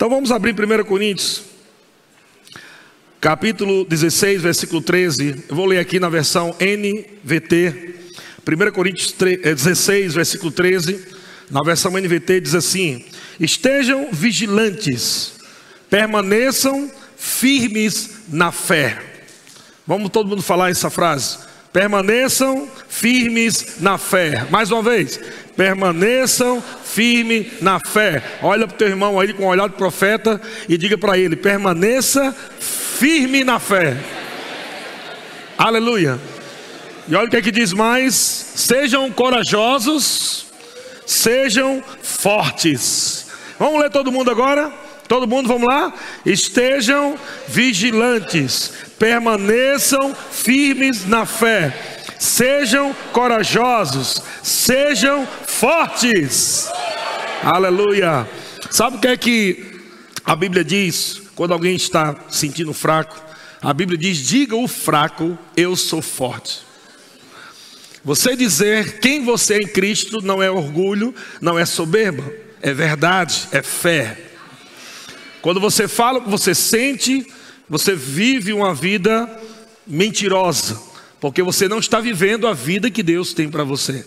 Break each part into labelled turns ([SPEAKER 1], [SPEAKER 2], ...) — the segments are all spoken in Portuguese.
[SPEAKER 1] Então vamos abrir 1 Coríntios, capítulo 16, versículo 13. Eu vou ler aqui na versão NVT. 1 Coríntios 16, eh, versículo 13. Na versão NVT diz assim: Estejam vigilantes, permaneçam firmes na fé. Vamos todo mundo falar essa frase. Permaneçam firmes na fé. Mais uma vez. Permaneçam firmes na fé. Olha para o teu irmão aí com um olhar de profeta e diga para ele: permaneça firme na fé. Aleluia. E olha o que é que diz mais: sejam corajosos, sejam fortes. Vamos ler todo mundo agora? Todo mundo, vamos lá? Estejam vigilantes, permaneçam firmes na fé, sejam corajosos, sejam fortes. Aleluia. Sabe o que é que a Bíblia diz quando alguém está sentindo fraco? A Bíblia diz: diga o fraco, eu sou forte. Você dizer quem você é em Cristo não é orgulho, não é soberba, é verdade, é fé. Quando você fala o que você sente, você vive uma vida mentirosa, porque você não está vivendo a vida que Deus tem para você.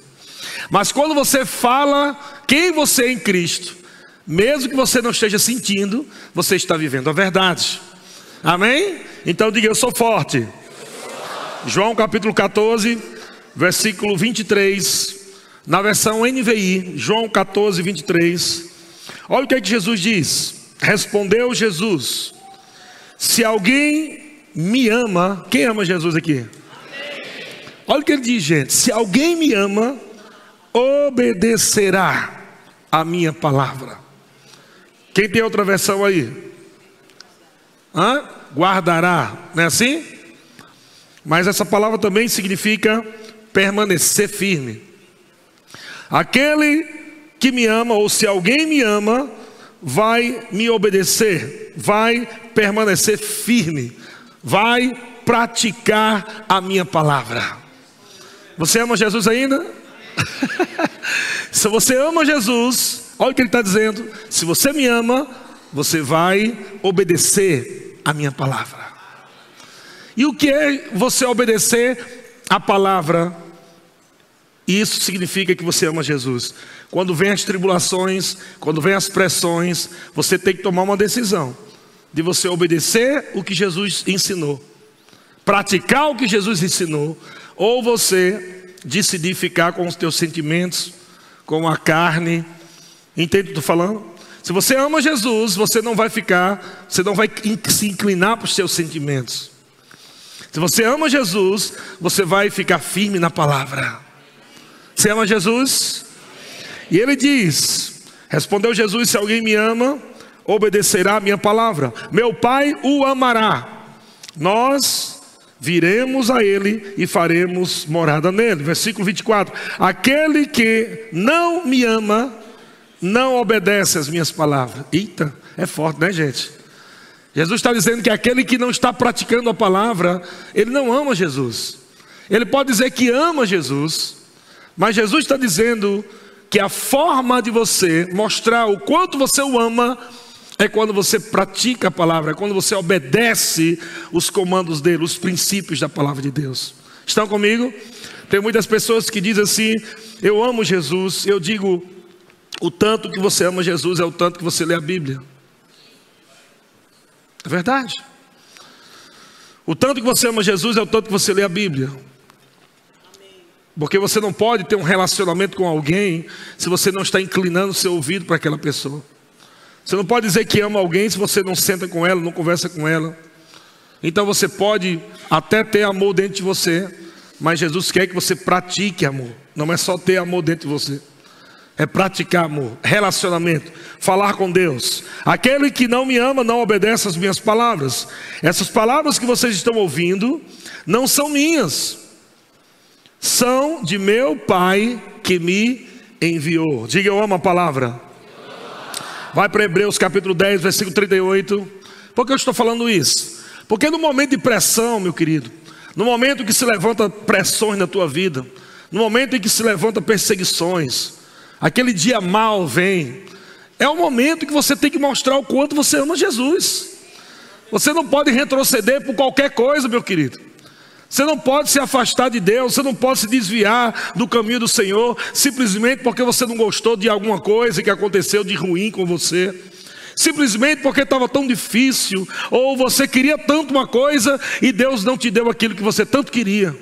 [SPEAKER 1] Mas quando você fala quem você é em Cristo, mesmo que você não esteja sentindo, você está vivendo a verdade. Amém? Então diga: Eu sou forte. João capítulo 14, versículo 23, na versão NVI, João 14, 23. Olha o que, é que Jesus diz. Respondeu Jesus: Se alguém me ama, quem ama Jesus aqui? Olha o que ele diz, gente: Se alguém me ama, obedecerá a minha palavra. Quem tem outra versão aí? Hã? Guardará, não é assim? Mas essa palavra também significa permanecer firme. Aquele que me ama, ou se alguém me ama, vai me obedecer, vai permanecer firme, vai praticar a minha palavra. Você ama Jesus ainda? se você ama Jesus, olha o que ele está dizendo: se você me ama, você vai obedecer a minha palavra. E o que é você obedecer a palavra? Isso significa que você ama Jesus. Quando vem as tribulações, quando vem as pressões, você tem que tomar uma decisão de você obedecer o que Jesus ensinou, praticar o que Jesus ensinou, ou você decidir ficar com os teus sentimentos, com a carne. Entende o que estou falando? Se você ama Jesus, você não vai ficar, você não vai se inclinar para os seus sentimentos. Se você ama Jesus, você vai ficar firme na palavra. Você ama Jesus? E ele diz: Respondeu Jesus: Se alguém me ama, obedecerá a minha palavra. Meu Pai o amará. Nós viremos a ele e faremos morada nele. Versículo 24: Aquele que não me ama, não obedece às minhas palavras. Eita, é forte, né, gente? Jesus está dizendo que aquele que não está praticando a palavra, ele não ama Jesus. Ele pode dizer que ama Jesus, mas Jesus está dizendo que a forma de você mostrar o quanto você o ama é quando você pratica a palavra, é quando você obedece os comandos dele, os princípios da palavra de Deus. Estão comigo? Tem muitas pessoas que dizem assim: Eu amo Jesus. Eu digo: O tanto que você ama Jesus é o tanto que você lê a Bíblia. É verdade. O tanto que você ama Jesus é o tanto que você lê a Bíblia. Porque você não pode ter um relacionamento com alguém se você não está inclinando seu ouvido para aquela pessoa. Você não pode dizer que ama alguém se você não senta com ela, não conversa com ela. Então você pode até ter amor dentro de você, mas Jesus quer que você pratique amor. Não é só ter amor dentro de você. É praticar amor, relacionamento, falar com Deus. Aquele que não me ama não obedece às minhas palavras. Essas palavras que vocês estão ouvindo não são minhas são de meu Pai que me enviou. Diga eu amo a palavra. Vai para Hebreus capítulo 10, versículo 38. Por que eu estou falando isso? Porque no momento de pressão, meu querido, no momento que se levanta pressões na tua vida, no momento em que se levanta perseguições, aquele dia mal vem, É o momento que você tem que mostrar o quanto você ama Jesus. Você não pode retroceder por qualquer coisa, meu querido. Você não pode se afastar de Deus, você não pode se desviar do caminho do Senhor, simplesmente porque você não gostou de alguma coisa que aconteceu de ruim com você, simplesmente porque estava tão difícil, ou você queria tanto uma coisa e Deus não te deu aquilo que você tanto queria.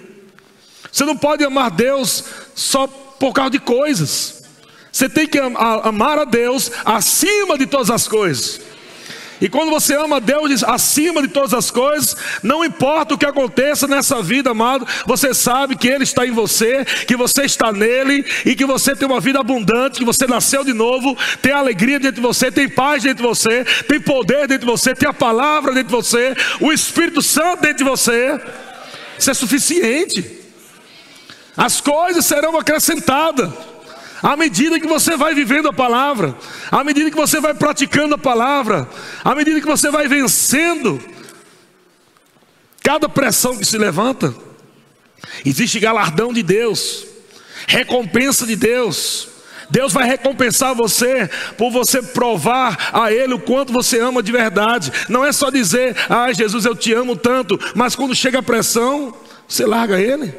[SPEAKER 1] Você não pode amar Deus só por causa de coisas, você tem que amar a Deus acima de todas as coisas. E quando você ama Deus acima de todas as coisas, não importa o que aconteça nessa vida, amado, você sabe que Ele está em você, que você está nele e que você tem uma vida abundante, que você nasceu de novo, tem alegria dentro de você, tem paz dentro de você, tem poder dentro de você, tem a palavra dentro de você, o Espírito Santo dentro de você. Isso é suficiente. As coisas serão acrescentadas. À medida que você vai vivendo a palavra, à medida que você vai praticando a palavra, à medida que você vai vencendo cada pressão que se levanta, existe galardão de Deus, recompensa de Deus. Deus vai recompensar você por você provar a Ele o quanto você ama de verdade. Não é só dizer, ah, Jesus, eu te amo tanto, mas quando chega a pressão, você larga Ele,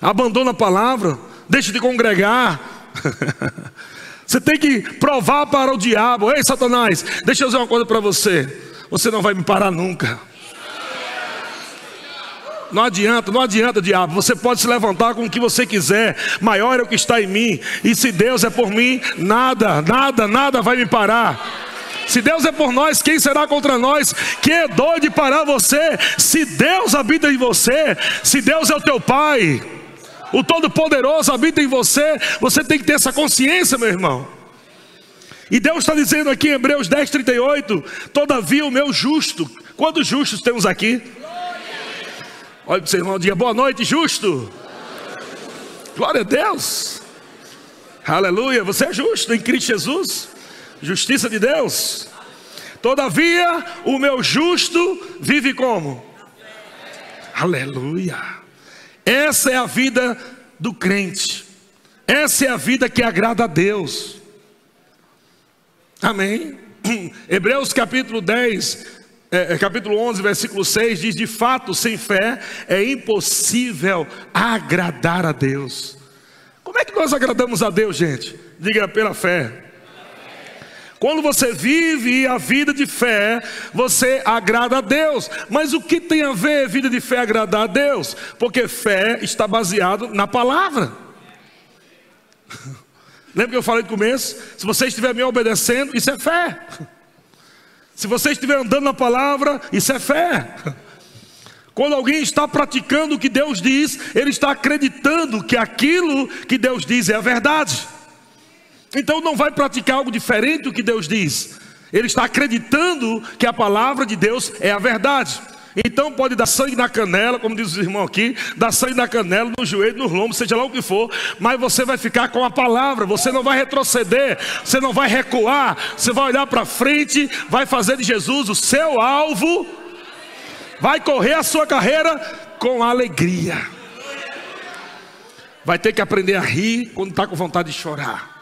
[SPEAKER 1] abandona a palavra, deixa de congregar, você tem que provar para o diabo: Ei, Satanás, deixa eu dizer uma coisa para você. Você não vai me parar nunca. Não adianta, não adianta, diabo. Você pode se levantar com o que você quiser. Maior é o que está em mim. E se Deus é por mim, nada, nada, nada vai me parar. Se Deus é por nós, quem será contra nós? Quem é doido de parar você? Se Deus habita em você, se Deus é o teu Pai o Todo-Poderoso habita em você, você tem que ter essa consciência, meu irmão. E Deus está dizendo aqui em Hebreus 10, 38: Todavia o meu justo, quantos justos temos aqui? Olha para o seu irmão, diga boa noite, justo. Glória a Deus. Aleluia, você é justo em Cristo Jesus, justiça de Deus. Todavia, o meu justo vive como? Aleluia. Essa é a vida do crente. Essa é a vida que agrada a Deus. Amém. Hebreus capítulo 10, é, é, capítulo 11, versículo 6 diz: De fato, sem fé é impossível agradar a Deus. Como é que nós agradamos a Deus, gente? Diga pela fé. Quando você vive a vida de fé, você agrada a Deus. Mas o que tem a ver vida de fé agradar a Deus? Porque fé está baseado na palavra. Lembra que eu falei no começo? Se você estiver me obedecendo, isso é fé. Se você estiver andando na palavra, isso é fé. Quando alguém está praticando o que Deus diz, ele está acreditando que aquilo que Deus diz é a verdade. Então não vai praticar algo diferente do que Deus diz. Ele está acreditando que a palavra de Deus é a verdade. Então pode dar sangue na canela, como diz o irmão aqui, dar sangue na canela, no joelho, no lombo, seja lá o que for, mas você vai ficar com a palavra, você não vai retroceder, você não vai recuar, você vai olhar para frente, vai fazer de Jesus o seu alvo, vai correr a sua carreira com alegria. Vai ter que aprender a rir quando está com vontade de chorar.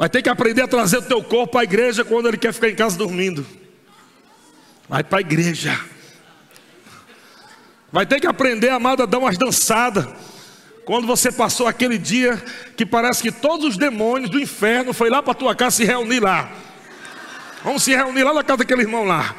[SPEAKER 1] Vai ter que aprender a trazer o teu corpo a igreja quando ele quer ficar em casa dormindo. Vai para a igreja. Vai ter que aprender, amado, a dar umas dançadas. Quando você passou aquele dia que parece que todos os demônios do inferno foi lá para tua casa se reunir lá. Vamos se reunir lá na casa daquele irmão lá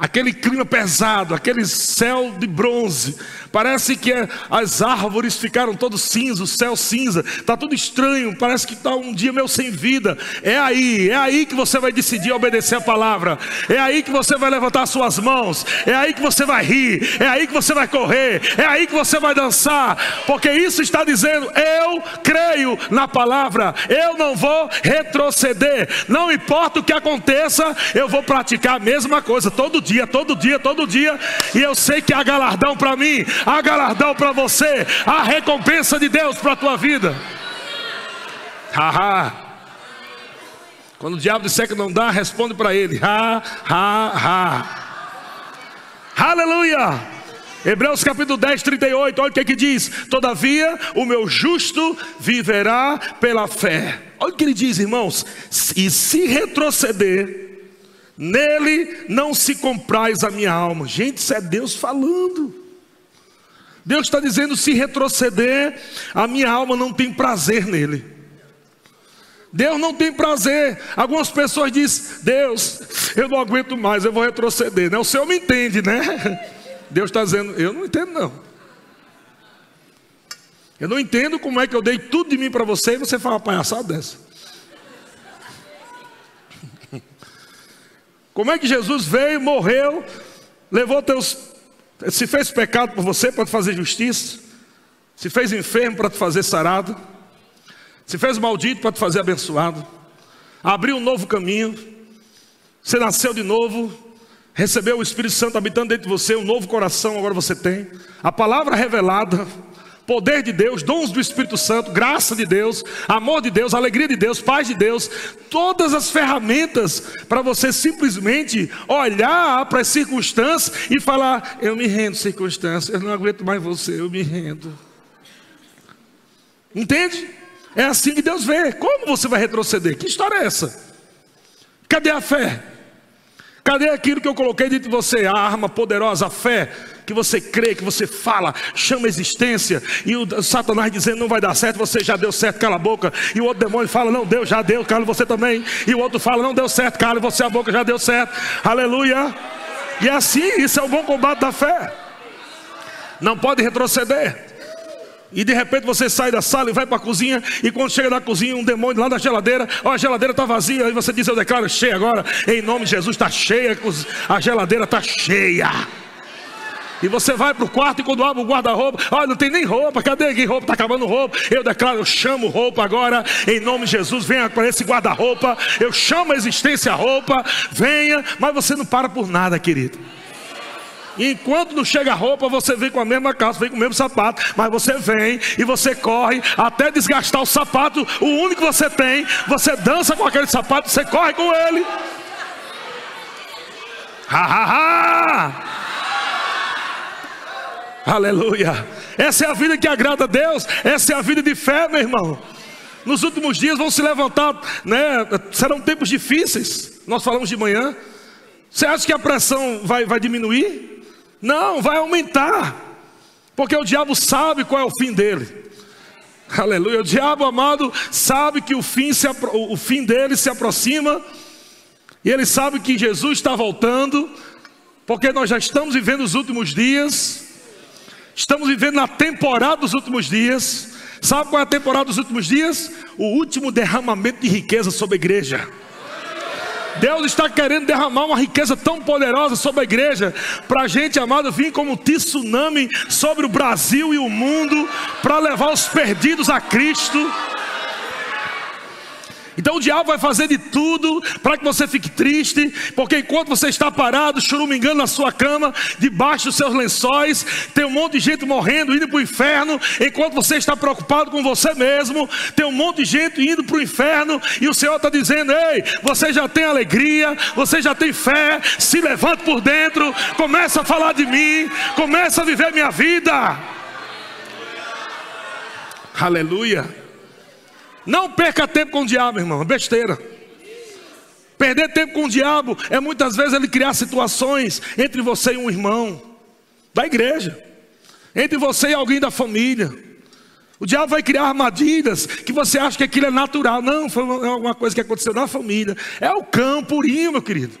[SPEAKER 1] aquele clima pesado, aquele céu de bronze. Parece que as árvores ficaram todos cinza, o céu cinza, está tudo estranho, parece que está um dia meio sem vida. É aí, é aí que você vai decidir obedecer a palavra, é aí que você vai levantar suas mãos, é aí que você vai rir, é aí que você vai correr, é aí que você vai dançar, porque isso está dizendo: eu creio na palavra, eu não vou retroceder, não importa o que aconteça, eu vou praticar a mesma coisa todo dia dia, todo dia, todo dia. E eu sei que há galardão para mim, há galardão para você, há recompensa de Deus para a tua vida. Haha. Quando o diabo disser que não dá, responde para ele: ha, ha, ha. Aleluia. Hebreus capítulo 10, 38, olha o que, é que diz: Todavia o meu justo viverá pela fé. Olha o que ele diz, irmãos: e se retroceder, nele não se comprais a minha alma. Gente, isso é Deus falando. Deus está dizendo: se retroceder, a minha alma não tem prazer nele. Deus não tem prazer. Algumas pessoas dizem: Deus, eu não aguento mais, eu vou retroceder. Né? O Senhor me entende, né? Deus está dizendo: Eu não entendo, não. Eu não entendo como é que eu dei tudo de mim para você e você fala uma palhaçada dessa. Como é que Jesus veio, morreu, levou teus. Se fez pecado por você para te fazer justiça, se fez enfermo para te fazer sarado, se fez maldito para te fazer abençoado, abriu um novo caminho, você nasceu de novo, recebeu o Espírito Santo habitando dentro de você, um novo coração agora você tem, a palavra revelada, poder de Deus, dons do Espírito Santo, graça de Deus, amor de Deus, alegria de Deus, paz de Deus, todas as ferramentas para você simplesmente olhar para as circunstâncias e falar: Eu me rendo, circunstâncias, eu não aguento mais você, eu me rendo. Entende? É assim que Deus vê. Como você vai retroceder? Que história é essa? Cadê a fé? Cadê aquilo que eu coloquei dentro de você? A arma poderosa, a fé, que você crê, que você fala, chama existência, e o Satanás dizendo não vai dar certo, você já deu certo, cala a boca, e o outro demônio fala, não deu, já deu, cala você também, e o outro fala, não deu certo, cala você a boca, já deu certo, aleluia. E é assim, isso é o bom combate da fé. Não pode retroceder. E de repente você sai da sala e vai para a cozinha, e quando chega na cozinha, um demônio lá da geladeira, ó, a geladeira está vazia, aí você diz, eu declaro cheia agora, em nome de Jesus, está cheia, a geladeira está cheia. E você vai para o quarto e quando abre o guarda-roupa, olha, não tem nem roupa, cadê aqui roupa? Está acabando roupa. Eu declaro, eu chamo roupa agora, em nome de Jesus, venha para esse guarda-roupa, eu chamo a existência roupa, venha, mas você não para por nada, querido. Enquanto não chega a roupa, você vem com a mesma calça, vem com o mesmo sapato, mas você vem e você corre até desgastar o sapato, o único que você tem, você dança com aquele sapato, você corre com ele. Ha ha ha! Aleluia! Essa é a vida que agrada a Deus, essa é a vida de fé, meu irmão. Nos últimos dias vão se levantar, né? Serão tempos difíceis. Nós falamos de manhã. Você acha que a pressão vai, vai diminuir? Não, vai aumentar. Porque o diabo sabe qual é o fim dele. Aleluia. O diabo amado sabe que o fim, se, o fim dele se aproxima. E ele sabe que Jesus está voltando. Porque nós já estamos vivendo os últimos dias. Estamos vivendo na temporada dos últimos dias. Sabe qual é a temporada dos últimos dias? O último derramamento de riqueza sobre a igreja. Deus está querendo derramar uma riqueza tão poderosa sobre a igreja, para a gente, amado, vir como um tsunami sobre o Brasil e o mundo, para levar os perdidos a Cristo. Então o diabo vai fazer de tudo para que você fique triste, porque enquanto você está parado, churumingando na sua cama, debaixo dos seus lençóis, tem um monte de gente morrendo, indo para o inferno, enquanto você está preocupado com você mesmo, tem um monte de gente indo para o inferno, e o Senhor está dizendo: Ei, você já tem alegria, você já tem fé, se levante por dentro, começa a falar de mim, começa a viver minha vida. Aleluia. Não perca tempo com o diabo, irmão, é besteira. Perder tempo com o diabo é muitas vezes ele criar situações entre você e um irmão da igreja, entre você e alguém da família. O diabo vai criar armadilhas que você acha que aquilo é natural. Não, foi alguma coisa que aconteceu na família. É o cão purinho, meu querido.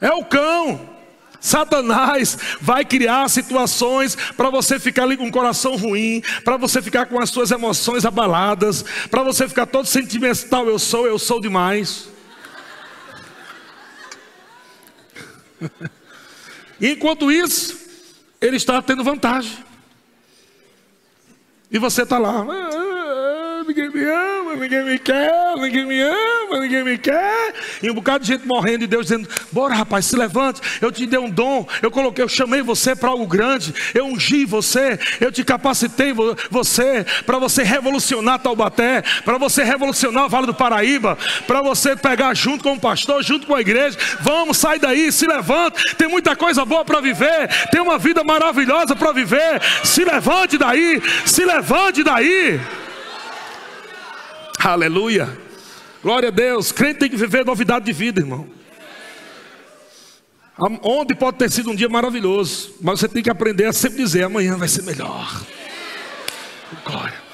[SPEAKER 1] É o cão. Satanás vai criar situações para você ficar ali com o coração ruim, para você ficar com as suas emoções abaladas, para você ficar todo sentimental, eu sou, eu sou demais. E enquanto isso, ele está tendo vantagem. E você está lá, ah, ninguém me quer, ninguém me ama. ninguém me quer. E um bocado de gente morrendo e Deus dizendo: Bora, rapaz, se levante. Eu te dei um dom. Eu coloquei, eu chamei você para algo grande. Eu ungi você. Eu te capacitei você para você revolucionar Taubaté, para você revolucionar o Vale do Paraíba, para você pegar junto com o pastor, junto com a igreja. Vamos, sai daí, se levante. Tem muita coisa boa para viver. Tem uma vida maravilhosa para viver. Se levante daí, se levante daí. Aleluia. Glória a Deus. Crente tem que viver novidade de vida, irmão. Onde pode ter sido um dia maravilhoso, mas você tem que aprender a sempre dizer: amanhã vai ser melhor. Glória.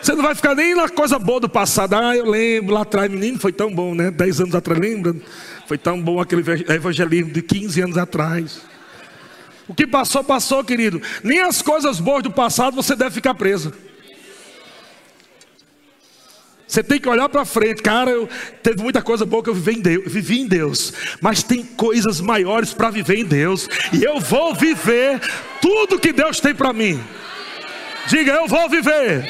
[SPEAKER 1] Você não vai ficar nem na coisa boa do passado. Ah, eu lembro lá atrás, menino, foi tão bom, né? Dez anos atrás, lembra? Foi tão bom aquele evangelismo de 15 anos atrás. O que passou, passou, querido. Nem as coisas boas do passado você deve ficar preso. Você tem que olhar para frente, cara. Eu, teve muita coisa boa que eu vivi em Deus, vivi em Deus, mas tem coisas maiores para viver em Deus, e eu vou viver tudo que Deus tem para mim. Diga, eu vou viver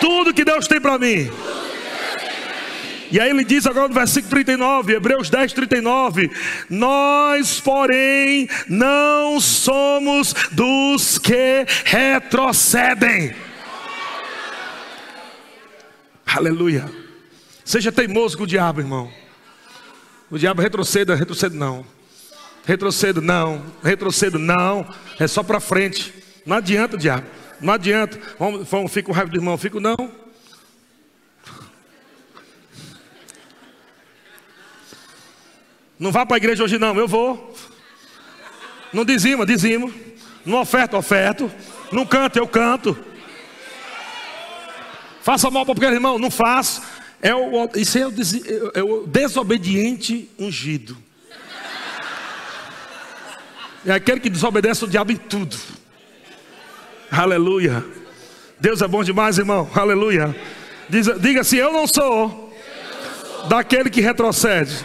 [SPEAKER 1] tudo que Deus tem para mim. E aí ele diz agora no versículo 39, Hebreus 10, 39: Nós, porém, não somos dos que retrocedem. Aleluia. Seja teimoso com o diabo, irmão. O diabo retroceda, retroceda não. Retroceda não, retroceda não. É só para frente. Não adianta, diabo. Não adianta. Vamos, vamos, fica com raiva do irmão, fico não. Não vá para a igreja hoje não, eu vou. Não dizima, dizimo. Não oferta, oferto. Não canta, eu canto. Faça mal para aquele irmão, não faço. É o, isso é o, des, é o desobediente ungido. É aquele que desobedece o diabo em tudo. Aleluia. Deus é bom demais, irmão. Aleluia. Diz, diga assim: Eu não sou, daquele que retrocede.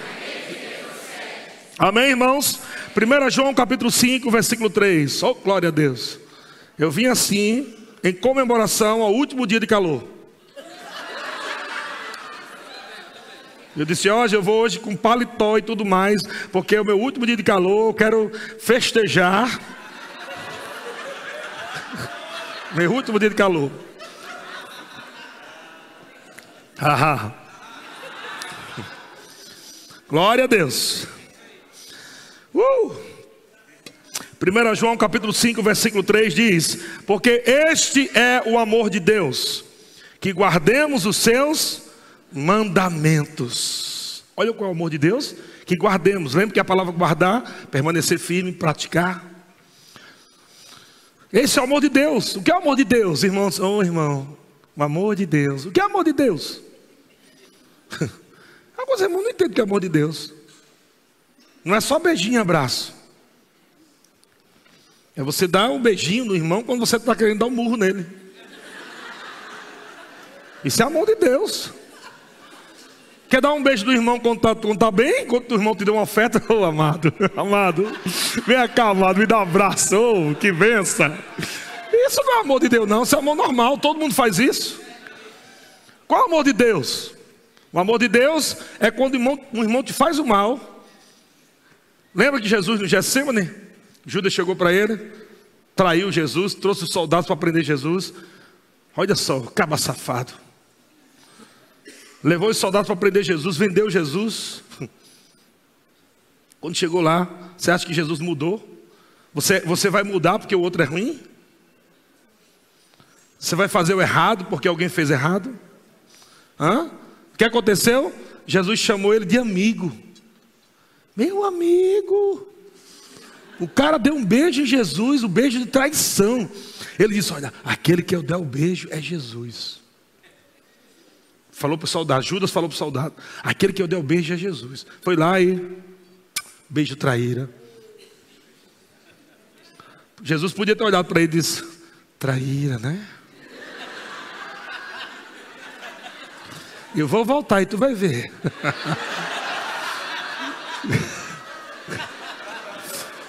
[SPEAKER 1] Amém, irmãos? 1 João capítulo 5, versículo 3. Oh, glória a Deus. Eu vim assim em comemoração ao último dia de calor. Eu disse, hoje eu vou hoje com paletó e tudo mais, porque é o meu último dia de calor, eu quero festejar. meu último dia de calor. Glória a Deus. Uh! 1 João capítulo 5, versículo 3 diz: Porque este é o amor de Deus, que guardemos os seus mandamentos. Olha qual é o amor de Deus, que guardemos. Lembre que a palavra guardar, permanecer firme, praticar. Esse é o amor de Deus. O que é o amor de Deus, irmãos? Oh, irmão, o amor de Deus. O que é o amor de Deus? Alguns irmãos não entendem o que é amor de Deus. Não é só beijinho e abraço. É você dar um beijinho no irmão quando você está querendo dar um murro nele. Isso é amor de Deus. Quer dar um beijo do irmão quando está tá bem? Quando o irmão te deu uma oferta? Ô oh, amado, amado, vem cá, amado, me dá um abraço, oh, que benção. Isso não é amor de Deus, não, isso é amor normal, todo mundo faz isso. Qual é o amor de Deus? O amor de Deus é quando um irmão, um irmão te faz o mal. Lembra que Jesus no Getsemane? Judas chegou para ele, traiu Jesus, trouxe os soldados para prender Jesus. Olha só, caba safado. Levou os soldados para prender Jesus, vendeu Jesus. Quando chegou lá, você acha que Jesus mudou? Você, você vai mudar porque o outro é ruim? Você vai fazer o errado porque alguém fez errado? Hã? O que aconteceu? Jesus chamou ele de amigo. Meu amigo. O cara deu um beijo em Jesus, um beijo de traição. Ele disse: Olha, aquele que eu der o beijo é Jesus. Falou para o soldado, Judas falou para o soldado: aquele que eu dei o beijo é Jesus. Foi lá e beijo traíra. Jesus podia ter olhado para ele e disse: traíra, né? Eu vou voltar e tu vai ver.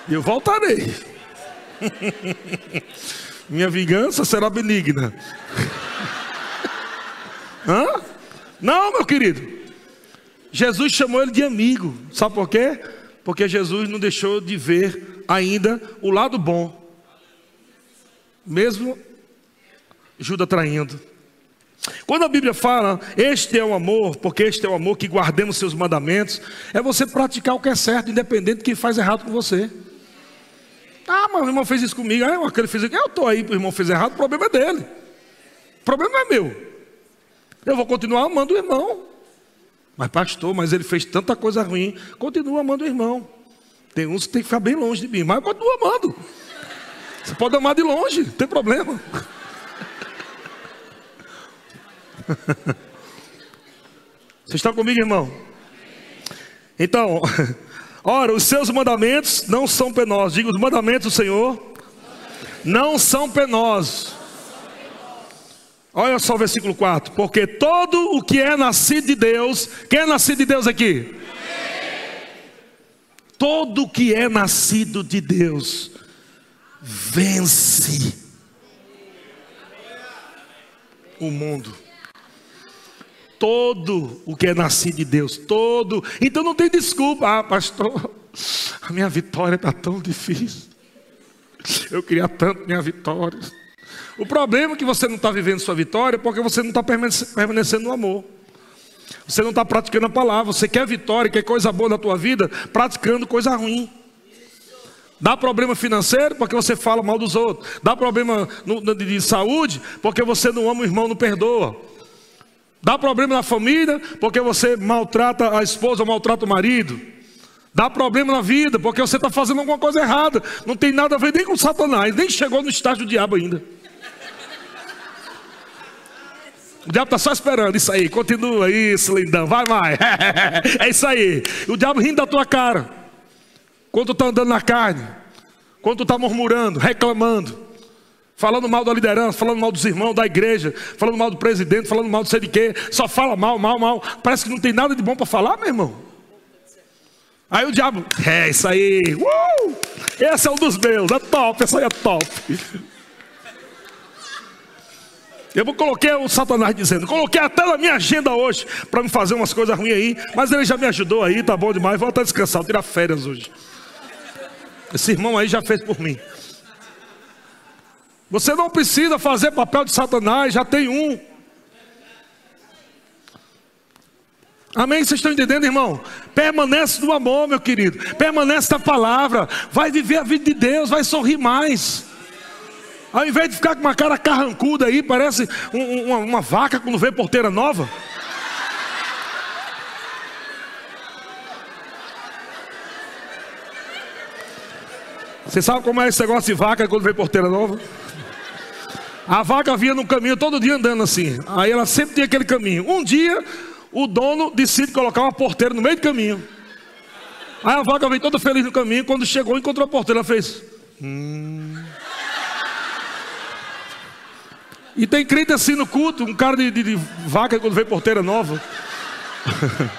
[SPEAKER 1] Eu voltarei. Minha vingança será benigna. Hã? Não, meu querido. Jesus chamou ele de amigo. Sabe por quê? Porque Jesus não deixou de ver ainda o lado bom. Mesmo Judas traindo. Quando a Bíblia fala, este é o amor, porque este é o amor que guardemos seus mandamentos, é você praticar o que é certo, independente de quem faz errado com você. Ah, mas o irmão fez isso comigo, ah, aquele fez isso. Eu estou aí, o irmão fez errado, o problema é dele. O problema não é meu. Eu vou continuar amando o irmão. Mas, pastor, mas ele fez tanta coisa ruim. Continua amando o irmão. Tem uns que tem que ficar bem longe de mim, mas continua amando. Você pode amar de longe, não tem problema. Vocês estão comigo, irmão? Então, ora, os seus mandamentos não são penosos. Diga, os mandamentos do Senhor não são penosos. Olha só o versículo 4: Porque todo o que é nascido de Deus, quem é nascido de Deus aqui? Todo o que é nascido de Deus vence o mundo. Todo o que é nascido de Deus, todo. Então não tem desculpa, ah, pastor, a minha vitória está tão difícil. Eu queria tanto minha vitória. O problema é que você não está vivendo sua vitória porque você não está permanecendo no amor. Você não está praticando a palavra. Você quer vitória, quer coisa boa na tua vida, praticando coisa ruim. Dá problema financeiro porque você fala mal dos outros. Dá problema de saúde porque você não ama o irmão, não perdoa. Dá problema na família porque você maltrata a esposa ou maltrata o marido. Dá problema na vida porque você está fazendo alguma coisa errada. Não tem nada a ver nem com Satanás, nem chegou no estágio do diabo ainda. O diabo está só esperando isso aí, continua isso, lindão, vai mais. é isso aí. O diabo rindo da tua cara. Quando tu está andando na carne, quando tu está murmurando, reclamando, falando mal da liderança, falando mal dos irmãos da igreja, falando mal do presidente, falando mal do sei de quê, só fala mal, mal, mal. Parece que não tem nada de bom para falar, meu irmão. Aí o diabo, é isso aí, uh! esse é um dos meus, é top, essa aí é top. Eu coloquei o Satanás dizendo, coloquei até na minha agenda hoje para me fazer umas coisas ruins aí, mas ele já me ajudou aí, tá bom demais, vou até descansar, vou tirar férias hoje. Esse irmão aí já fez por mim. Você não precisa fazer papel de Satanás, já tem um. Amém? Vocês estão entendendo, irmão? Permanece no amor, meu querido. Permanece na palavra. Vai viver a vida de Deus, vai sorrir mais. Ao invés de ficar com uma cara carrancuda aí, parece um, uma, uma vaca quando vê porteira nova. Você sabe como é esse negócio de vaca quando vê porteira nova? A vaca vinha no caminho todo dia andando assim. Aí ela sempre tinha aquele caminho. Um dia, o dono decide colocar uma porteira no meio do caminho. Aí a vaca veio toda feliz no caminho. Quando chegou, encontrou a porteira. Ela fez. Hum. E tem crente assim no culto, um cara de, de, de vaca quando vê porteira nova.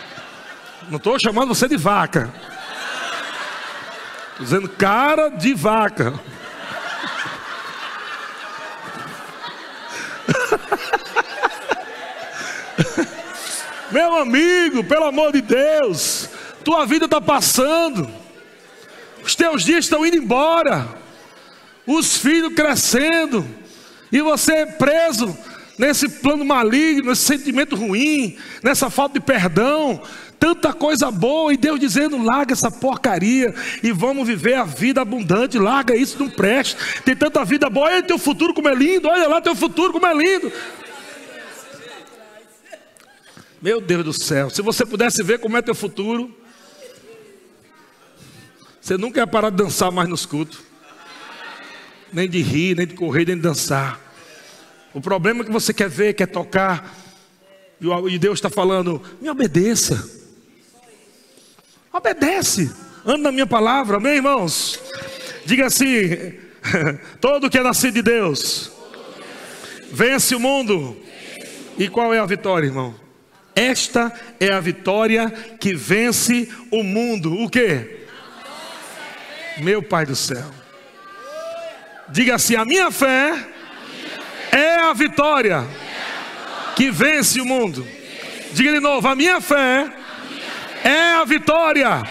[SPEAKER 1] Não estou chamando você de vaca. Estou dizendo cara de vaca. Meu amigo, pelo amor de Deus, tua vida está passando, os teus dias estão indo embora, os filhos crescendo, e você é preso nesse plano maligno, nesse sentimento ruim, nessa falta de perdão, tanta coisa boa, e Deus dizendo: larga essa porcaria e vamos viver a vida abundante, larga isso, não presta. Tem tanta vida boa, olha teu futuro como é lindo, olha lá teu futuro como é lindo. Meu Deus do céu, se você pudesse ver como é teu futuro, você nunca ia parar de dançar mais nos cultos nem de rir, nem de correr, nem de dançar. O problema é que você quer ver, quer tocar, e Deus está falando: me obedeça. Obedece, anda na minha palavra, amém, irmãos? Diga assim: todo que é nascido de Deus vence o mundo. E qual é a vitória, irmão? Esta é a vitória que vence o mundo. O que? Meu Pai do céu. Diga assim: a minha fé é a vitória que vence o mundo. Diga de novo: a minha fé é a vitória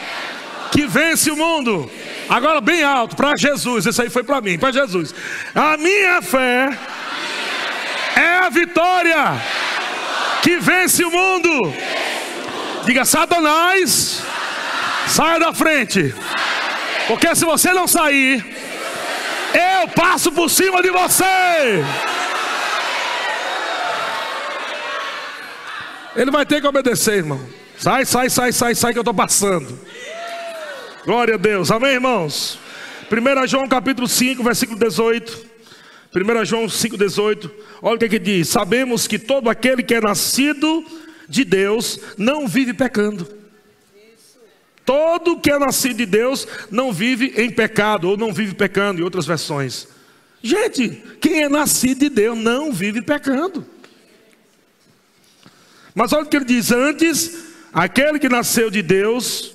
[SPEAKER 1] que vence o mundo. Agora bem alto, para Jesus. Esse aí foi para mim, para Jesus. A minha fé é a vitória que vence o mundo. Diga, Satanás, saia da frente. Porque se você não sair, eu passo por cima de você. Ele vai ter que obedecer, irmão. Sai, sai, sai, sai, sai que eu estou passando. Glória a Deus. Amém, irmãos? 1 João capítulo 5, versículo 18. 1 João 5, 18. Olha o que, é que diz: Sabemos que todo aquele que é nascido de Deus não vive pecando. Todo que é nascido de Deus não vive em pecado, ou não vive pecando, em outras versões. Gente, quem é nascido de Deus não vive pecando. Mas olha o que ele diz: antes, aquele que nasceu de Deus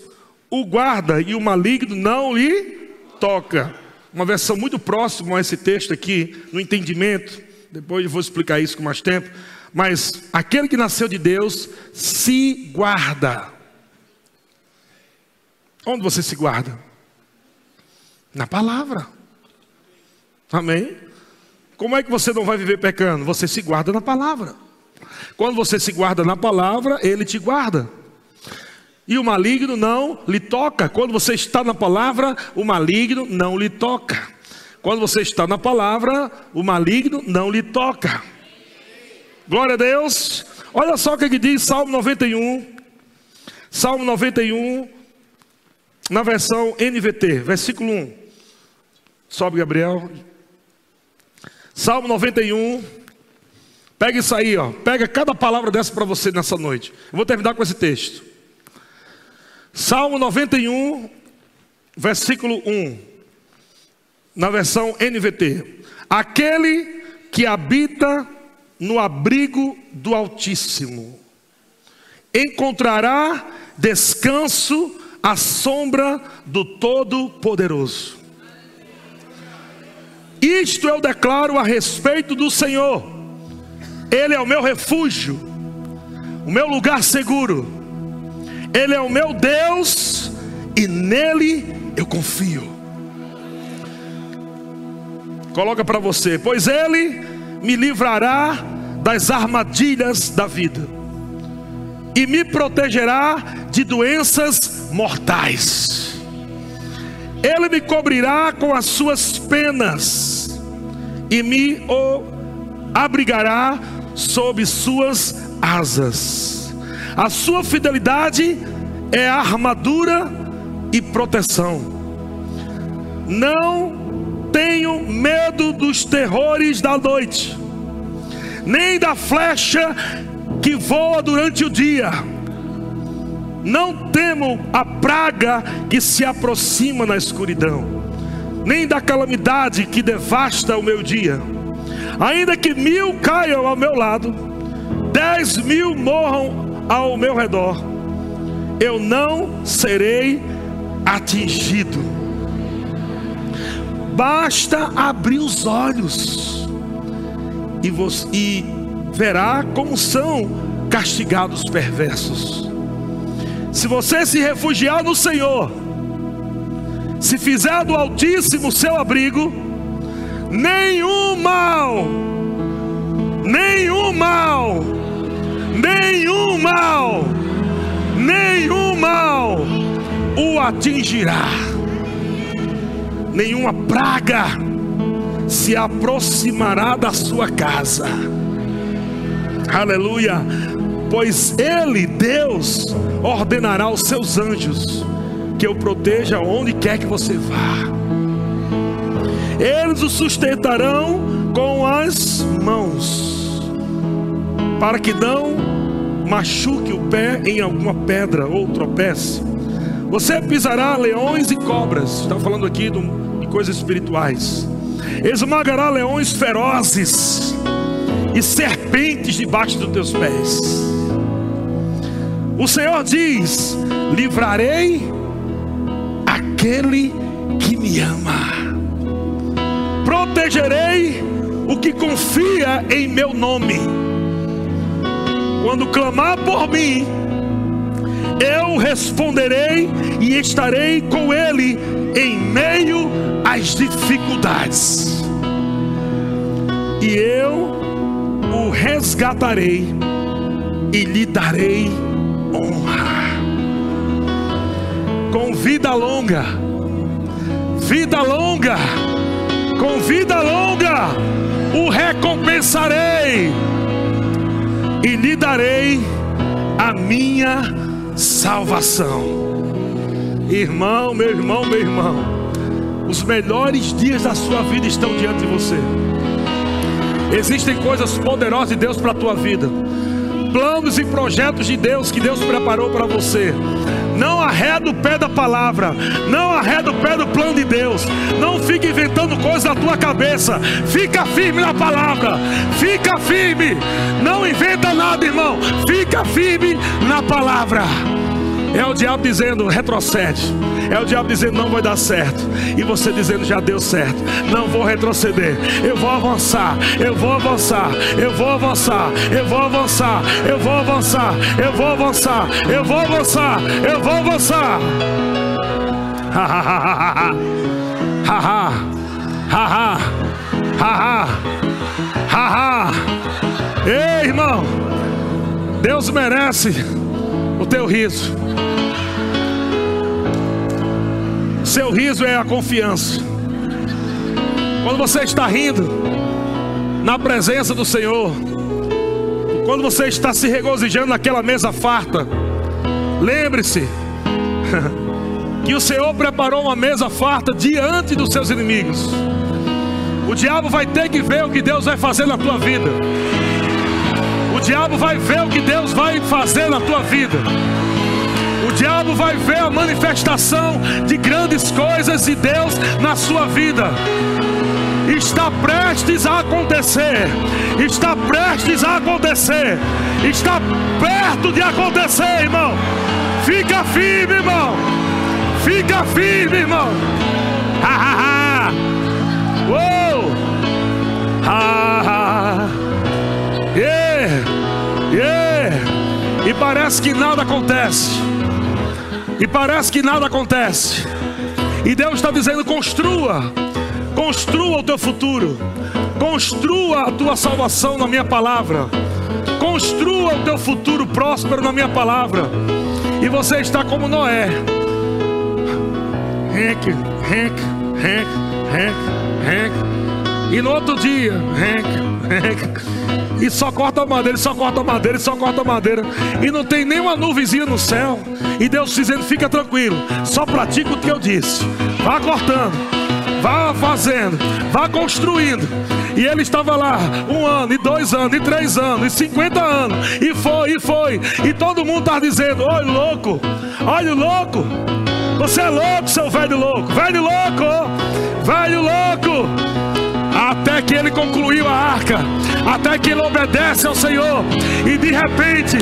[SPEAKER 1] o guarda e o maligno não lhe toca. Uma versão muito próxima a esse texto aqui, no entendimento. Depois eu vou explicar isso com mais tempo. Mas aquele que nasceu de Deus se guarda. Onde você se guarda? Na palavra. Amém? Como é que você não vai viver pecando? Você se guarda na palavra. Quando você se guarda na palavra, ele te guarda. E o maligno não lhe toca. Quando você está na palavra, o maligno não lhe toca. Quando você está na palavra, o maligno não lhe toca. Glória a Deus. Olha só o que diz Salmo 91. Salmo 91, na versão NVT, versículo 1. Sobe, Gabriel. Salmo 91. Pega isso aí, ó. Pega cada palavra dessa para você nessa noite. Eu vou terminar com esse texto. Salmo 91, versículo 1, na versão NVT: Aquele que habita no abrigo do Altíssimo encontrará descanso à sombra do Todo-Poderoso. Isto eu declaro a respeito do Senhor, Ele é o meu refúgio, o meu lugar seguro ele é o meu Deus e nele eu confio. Coloca para você, pois ele me livrará das armadilhas da vida e me protegerá de doenças mortais. Ele me cobrirá com as suas penas e me abrigará sob suas asas. A sua fidelidade é armadura e proteção. Não tenho medo dos terrores da noite, nem da flecha que voa durante o dia. Não temo a praga que se aproxima na escuridão, nem da calamidade que devasta o meu dia. Ainda que mil caiam ao meu lado, dez mil morram ao meu redor, eu não serei atingido. Basta abrir os olhos e, você, e verá como são castigados os perversos. Se você se refugiar no Senhor, se fizer do Altíssimo seu abrigo, nenhum mal, nenhum mal nenhum mal, nenhum mal o atingirá, nenhuma praga se aproximará da sua casa. Aleluia! Pois Ele, Deus, ordenará aos seus anjos que o proteja onde quer que você vá. Eles o sustentarão com as mãos para que não machuque o pé em alguma pedra ou tropece. Você pisará leões e cobras, está falando aqui de coisas espirituais. Esmagará leões ferozes e serpentes debaixo dos teus pés. O Senhor diz: livrarei aquele que me ama, protegerei o que confia em meu nome quando clamar por mim, eu responderei e estarei com ele em meio às dificuldades. E eu resgatarei e lhe darei honra. Com vida longa, vida longa, com vida longa, o recompensarei e lhe darei a minha salvação. Irmão, meu irmão, meu irmão, os melhores dias da sua vida estão diante de você. Existem coisas poderosas de Deus para a tua vida planos e projetos de Deus que Deus preparou para você. Não arreda o pé da palavra, não arreda o pé do plano de Deus. Não fique inventando coisas na tua cabeça. Fica firme na palavra. Fica firme. Não inventa nada, irmão. Fica firme na palavra. É o diabo dizendo: retrocede. É o diabo dizendo: não vai dar certo. E você dizendo: já deu certo. Não vou retroceder. Eu vou avançar. Eu vou avançar. Eu vou avançar. Eu vou avançar. Eu vou avançar. Eu vou avançar. Eu vou avançar. Eu vou avançar. Ha ha ha ha ha. Ha ha. Ha ha. Ei, irmão. Deus merece o teu riso. Seu riso é a confiança. Quando você está rindo na presença do Senhor, quando você está se regozijando naquela mesa farta, lembre-se que o Senhor preparou uma mesa farta diante dos seus inimigos. O diabo vai ter que ver o que Deus vai fazer na tua vida. O diabo vai ver o que Deus vai fazer na tua vida. O diabo vai ver a manifestação de grandes coisas de Deus na sua vida. Está prestes a acontecer. Está prestes a acontecer. Está perto de acontecer, irmão. Fica firme, irmão. Fica firme, irmão. Ha, ha, ha. Uou. Ha, ha. Yeah. Yeah. E parece que nada acontece e parece que nada acontece. E Deus está dizendo: construa, construa o teu futuro, construa a tua salvação na minha palavra, construa o teu futuro próspero na minha palavra. E você está como Noé. Henk, Henk, Henk, Henk, Henk. E no outro dia, Henk, Henk. E só corta madeira, só corta madeira, só corta madeira. E não tem nenhuma nuvenzinha no céu. E Deus dizendo: fica tranquilo, só pratica o que eu disse. Vá cortando, vá fazendo, vá construindo. E ele estava lá um ano, e dois anos, e três anos, e cinquenta anos, e foi, e foi. E todo mundo está dizendo: olha louco, olha o louco. Você é louco, seu velho louco, velho louco, velho louco. Até que ele concluiu a arca até que ele obedece ao Senhor. E de repente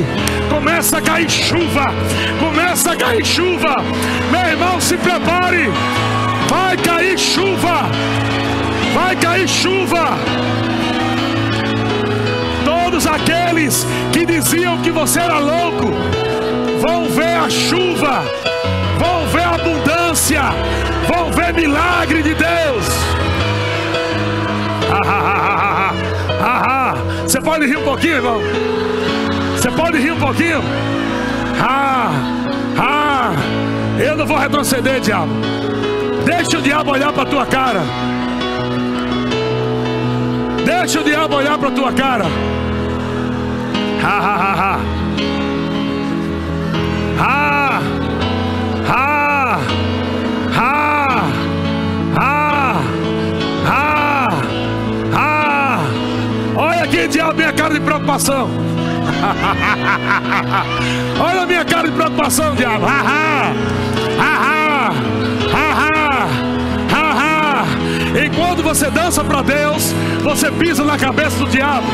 [SPEAKER 1] começa a cair chuva, começa a cair chuva. Meu irmão, se prepare, vai cair chuva, vai cair chuva. Todos aqueles que diziam que você era louco vão ver a chuva, vão ver a abundância, vão ver milagre de Deus. Você pode rir um pouquinho, irmão? Você pode rir um pouquinho? Ah, ah, eu não vou retroceder, diabo. Deixa o diabo olhar para tua cara. Deixa o diabo olhar para tua cara. Ha, ha, ha, ha. Olha diabo, minha cara de preocupação. Olha a minha cara de preocupação, diabo. Ha, ha. Enquanto você dança para Deus, você pisa na cabeça do diabo.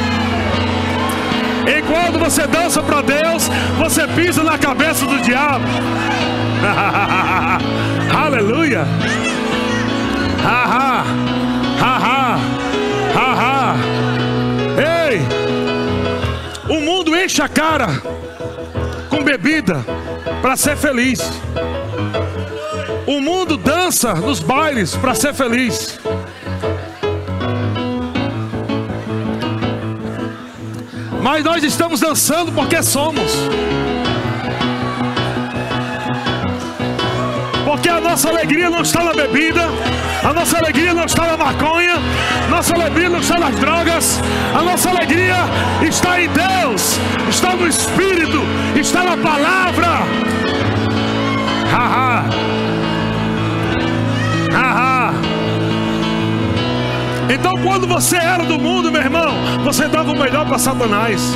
[SPEAKER 1] Enquanto você dança para Deus, você pisa na cabeça do diabo. Aleluia. Ha, enche a cara com bebida, para ser feliz. O mundo dança nos bailes para ser feliz. Mas nós estamos dançando porque somos. Porque a nossa alegria não está na bebida, a nossa alegria não está na maconha, nossa alegria não está nas drogas, a nossa alegria está em Deus, está no Espírito, está na palavra. Haha. Haha. Então, quando você era do mundo, meu irmão, você dava o melhor para Satanás.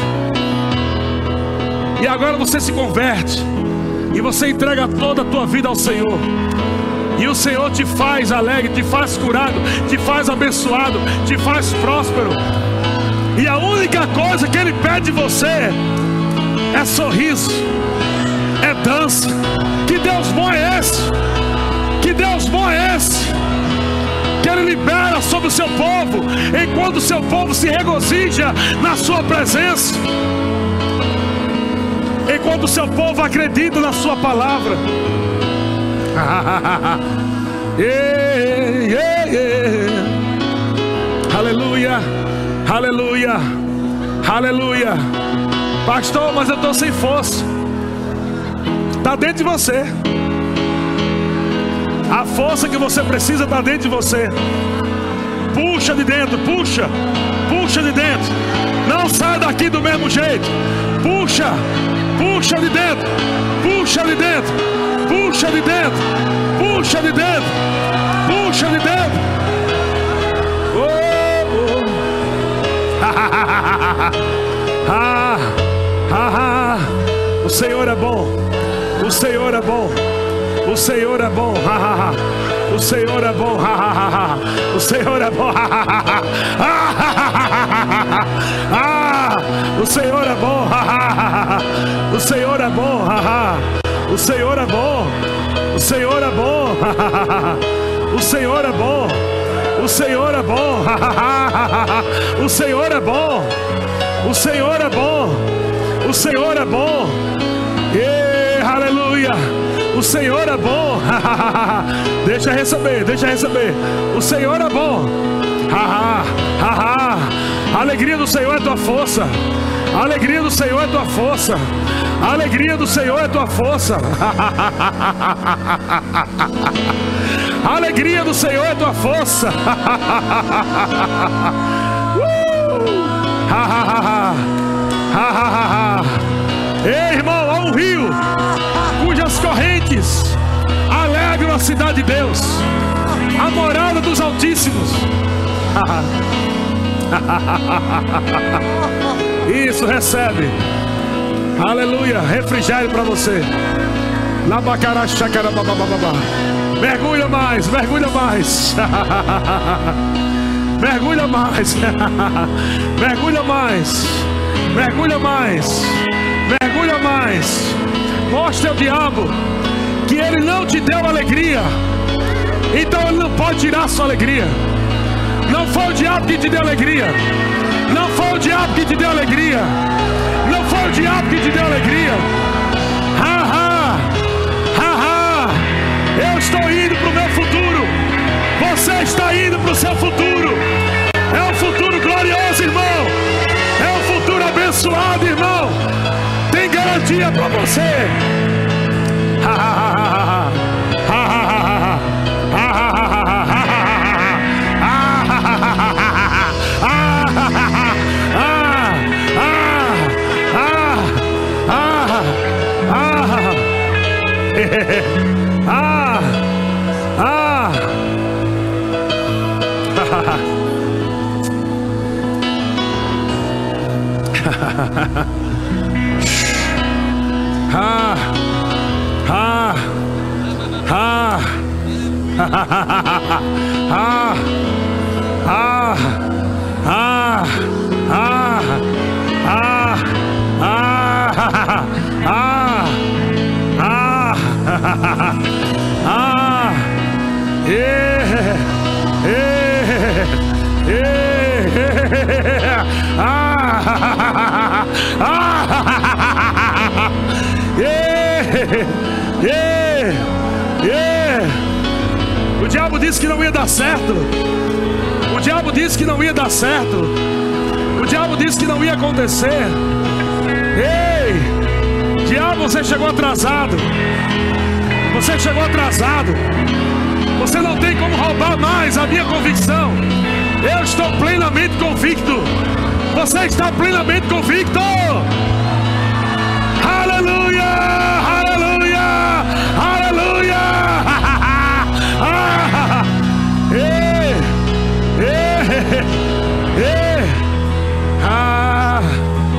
[SPEAKER 1] E agora você se converte. E você entrega toda a tua vida ao Senhor. E o Senhor te faz alegre, te faz curado, te faz abençoado, te faz próspero. E a única coisa que Ele pede de você é sorriso, é dança. Que Deus bom é esse? Que Deus bom é esse? Que Ele libera sobre o seu povo, enquanto o seu povo se regozija na Sua presença enquanto o seu povo acredita na Sua palavra. yeah, yeah, yeah. Aleluia, aleluia, aleluia. Pastor, mas eu estou sem força. Está dentro de você. A força que você precisa está dentro de você. Puxa de dentro, puxa, puxa de dentro. Não sai daqui do mesmo jeito. Puxa, puxa de dentro, puxa de dentro, puxa de dentro, puxa de dentro, puxa de dentro. Oh, oh. ah, ah, ah, o Senhor é bom, o Senhor é bom, o Senhor é bom. O Senhor é bom, o Senhor é bom, ah, o Senhor é bom. o Senhor é bom. o Senhor é bom. O Senhor é bom. o Senhor é bom. O Senhor é bom. o Senhor é bom. O Senhor é bom. O Senhor é bom. e aleluia. O Senhor é bom. deixa receber, deixa receber. O Senhor é bom. Ha, ha, ha, ha. A alegria do Senhor é tua força. A alegria do Senhor é tua força. A alegria do Senhor é tua força. A alegria do Senhor é tua força. Ei, irmão, há um rio cujas correntes alegram a cidade de Deus, a morada dos Altíssimos. Isso, recebe. Aleluia. Refrigério para você. Mergulha mais, mergulha mais. mergulha mais. mergulha mais. Mergulha mais. Mergulha mais. Mostre ao diabo que ele não te deu alegria. Então ele não pode tirar sua alegria. Não foi o diabo que te deu alegria. Foi o diabo que te deu alegria. Não foi o diabo que te deu alegria. Ha ha, ha ha. Eu estou indo para o meu futuro. Você está indo para o seu futuro. É um futuro glorioso, irmão. É um futuro abençoado, irmão. Tem garantia para você. 아, 아. 아, 아, 아, 아. 아. ah, yeah, yeah, yeah, ah, ah, yeah, Yeah! Yeah! O diabo disse que não ia dar certo. O diabo disse que não ia dar certo. O diabo disse que não ia acontecer. Ei! Diabo, você chegou atrasado. Você chegou atrasado. Você não tem como roubar mais a minha convicção. Eu estou plenamente convicto. Você está plenamente convicto. Aleluia! Aleluia! Aleluia! ah,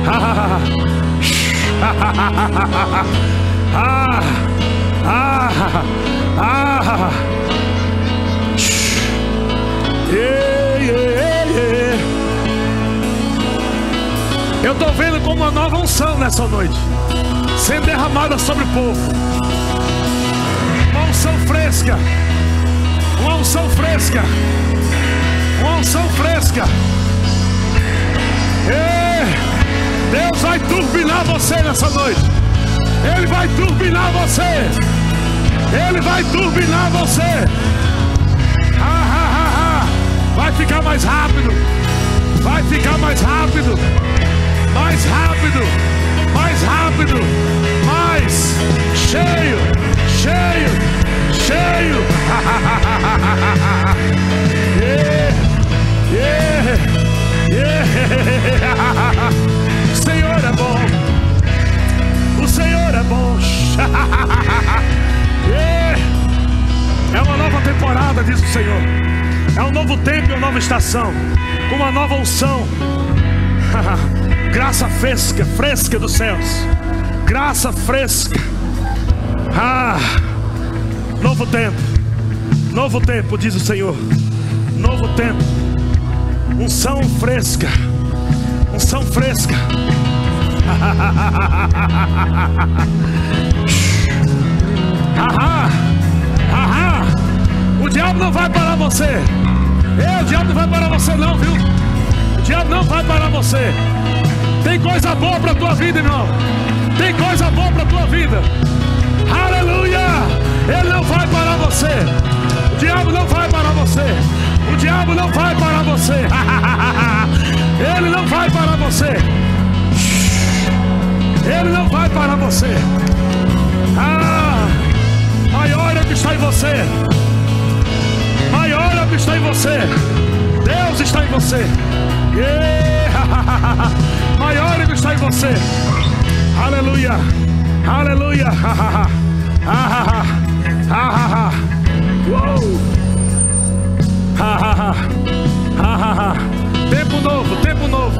[SPEAKER 1] ah, Eu estou vendo como uma nova unção nessa noite sendo derramada sobre o povo. Uma unção fresca. Uma unção fresca. Uma unção fresca. Deus vai turbinar você nessa noite. Ele vai turbinar você. Ele vai turbinar você. Ha, ha, ha, ha. Vai ficar mais rápido. Vai ficar mais rápido. Mais rápido. Mais rápido. Mais. Cheio. Cheio. Cheio. yeah. Yeah. Yeah. Senhor é bom. O Senhor é bom. É uma nova temporada, diz o Senhor. É um novo tempo e uma nova estação. Com uma nova unção. Graça fresca, fresca dos céus. Graça fresca. Ah, novo tempo. Novo tempo, diz o Senhor. Novo tempo. Unção fresca. Unção fresca. Haha. Haha. O diabo não vai parar você. Ei, o diabo não vai parar você não, viu? O diabo não vai parar você. Tem coisa boa para tua vida, irmão. Tem coisa boa para tua vida. Aleluia! Ele não vai parar você. O diabo não vai parar você. O diabo não vai parar você. Ele não vai parar você. Ele não vai parar você. Ah, está em você. Maior está em você. Deus está em você. Yeah. Maior está em você. Aleluia. Aleluia. Uou. Tempo novo, tempo novo.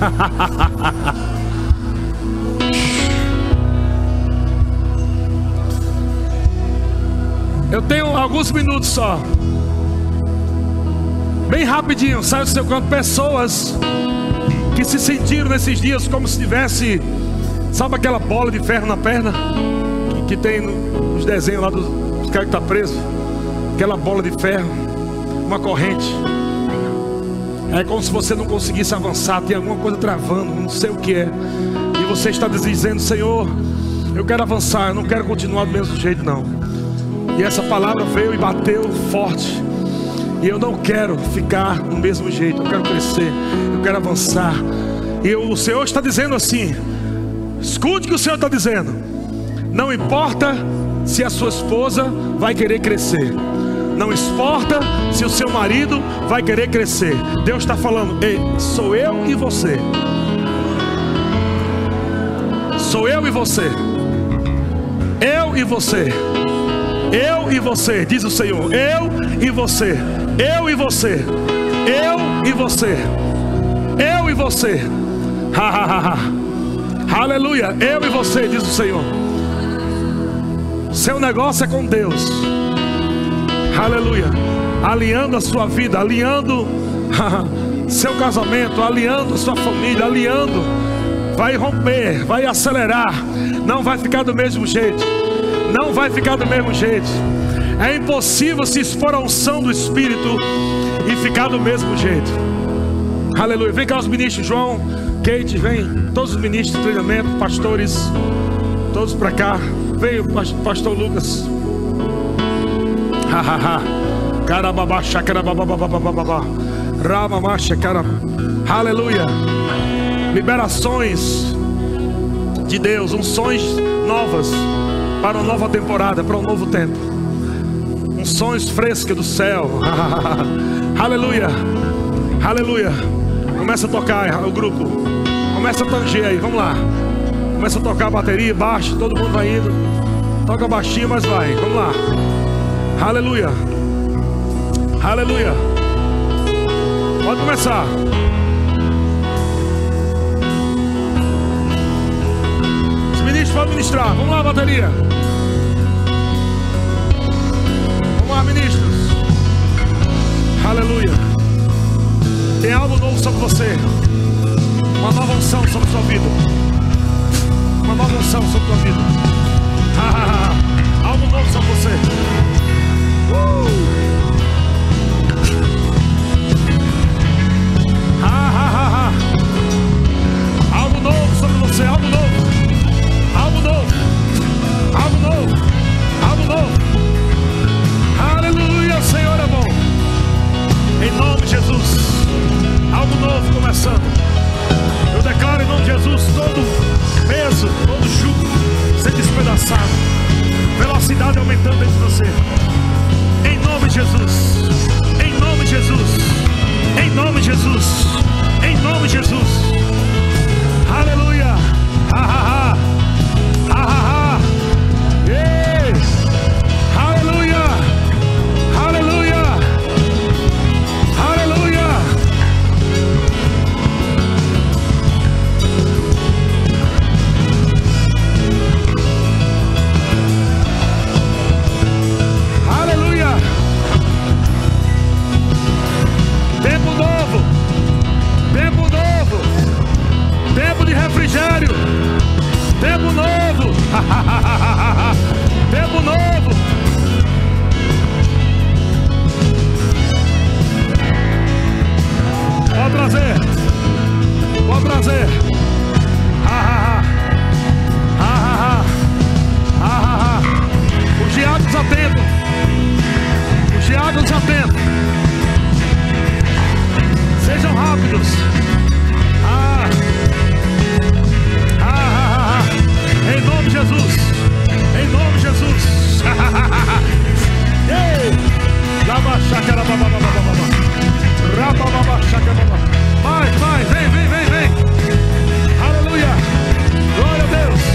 [SPEAKER 1] Eu tenho alguns minutos só. Bem rapidinho, sai do seu canto. Pessoas que se sentiram nesses dias como se tivesse, sabe aquela bola de ferro na perna? Que, que tem nos desenhos lá dos, dos caras que tá presos. Aquela bola de ferro, uma corrente. É como se você não conseguisse avançar, tem alguma coisa travando, não sei o que é. E você está dizendo, Senhor, eu quero avançar, eu não quero continuar do mesmo jeito, não. E essa palavra veio e bateu forte. E eu não quero ficar do mesmo jeito, eu quero crescer, eu quero avançar. E o Senhor está dizendo assim: escute o que o Senhor está dizendo. Não importa se a sua esposa vai querer crescer. Não importa se o seu marido vai querer crescer. Deus está falando, ei, sou eu e você. Sou eu e você. Eu e você. Eu e você, diz o Senhor. Eu e você. Eu e você. Eu e você. Eu e você. Ha, ha, ha. Aleluia. Eu e você, diz o Senhor. Seu negócio é com Deus. Aleluia. Alinhando a sua vida, alinhando seu casamento, alinhando sua família, alinhando. Vai romper, vai acelerar. Não vai ficar do mesmo jeito não vai ficar do mesmo jeito. É impossível se expor à unção do Espírito e ficar do mesmo jeito. Aleluia. Vem cá os ministros, João, Kate, vem. Todos os ministros de treinamento, pastores. Todos para cá. Veio pastor Lucas. Hahaha. Carababá, cara. Aleluia. Liberações de Deus, unções novas para uma nova temporada, para um novo tempo. Unções frescas do céu. Aleluia. Aleluia. Começa a tocar o grupo. Começa a tanger aí, vamos lá. Começa a tocar a bateria, baixo, todo mundo vai indo. Toca baixinho, mas vai. Vamos lá. Aleluia. Aleluia. Pode começar. Os ministros podem ministrar. Vamos lá, bateria. Vamos lá, ministros. Aleluia. Tem algo novo sobre você. Uma nova unção sobre sua vida. Uma nova unção sobre sua vida. algo novo sobre você. Uh! Algo novo sobre você, algo novo. Algo novo. Algo novo. Aleluia, Senhor é bom. Em nome de Jesus. Algo novo começando. Eu declaro em nome de Jesus todo peso, todo jugo ser despedaçado. Velocidade aumentando dentro de você. Em nome de Jesus. Em nome de Jesus. Em nome de Jesus. Em nome de Jesus. Aleluia. Ha. Tempo novo. Pode trazer. Pode trazer. Ha, ha, ha. Os diabos atentos. Sejam rápidos. Nome de Jesus. Em nome de Jesus. Mais, mais. Vem, vem, vem, vem. Aleluia. Glória a Deus.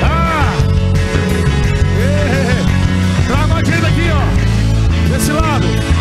[SPEAKER 1] Ah. Mais gente aqui, ó. Desse lado.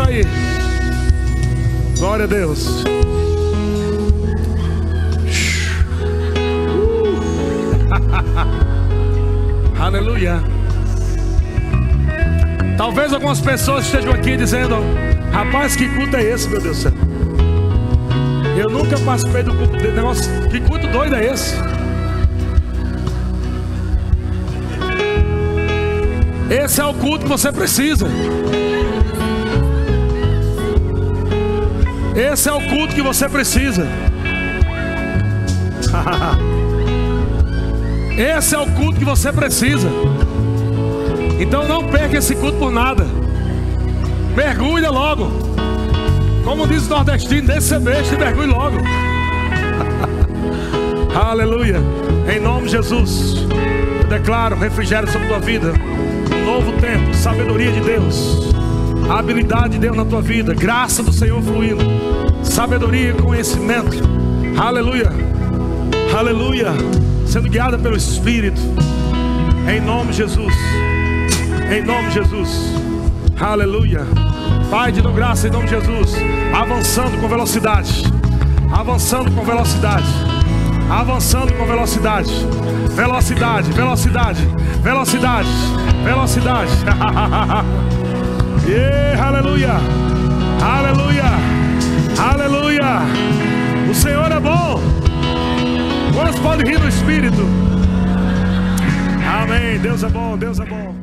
[SPEAKER 1] Isso aí. Glória a Deus. Aleluia. Talvez algumas pessoas estejam aqui dizendo: Rapaz, que culto é esse, meu Deus do céu? Eu nunca participei do culto desse negócio. Que culto doido é esse? Esse é o culto que você precisa. Esse é o culto que você precisa. Esse é o culto que você precisa. Então não perca esse culto por nada. Mergulha logo. Como diz o nordestino, desse besta e mergulhe logo. Aleluia. Em nome de Jesus. Eu declaro refrigério sobre tua vida. Um novo tempo, sabedoria de Deus. A habilidade de Deus na tua vida. Graça do Senhor fluindo. Sabedoria e conhecimento. Aleluia. Aleluia sendo guiada pelo Espírito, em nome de Jesus, em nome de Jesus, aleluia. Pai, de graça em nome de Jesus, avançando com velocidade, avançando com velocidade, avançando com velocidade, velocidade, velocidade, velocidade, velocidade, yeah, aleluia, aleluia, aleluia. O Senhor é bom. Quantos podem rir no Espírito? Amém. Deus é bom, Deus é bom.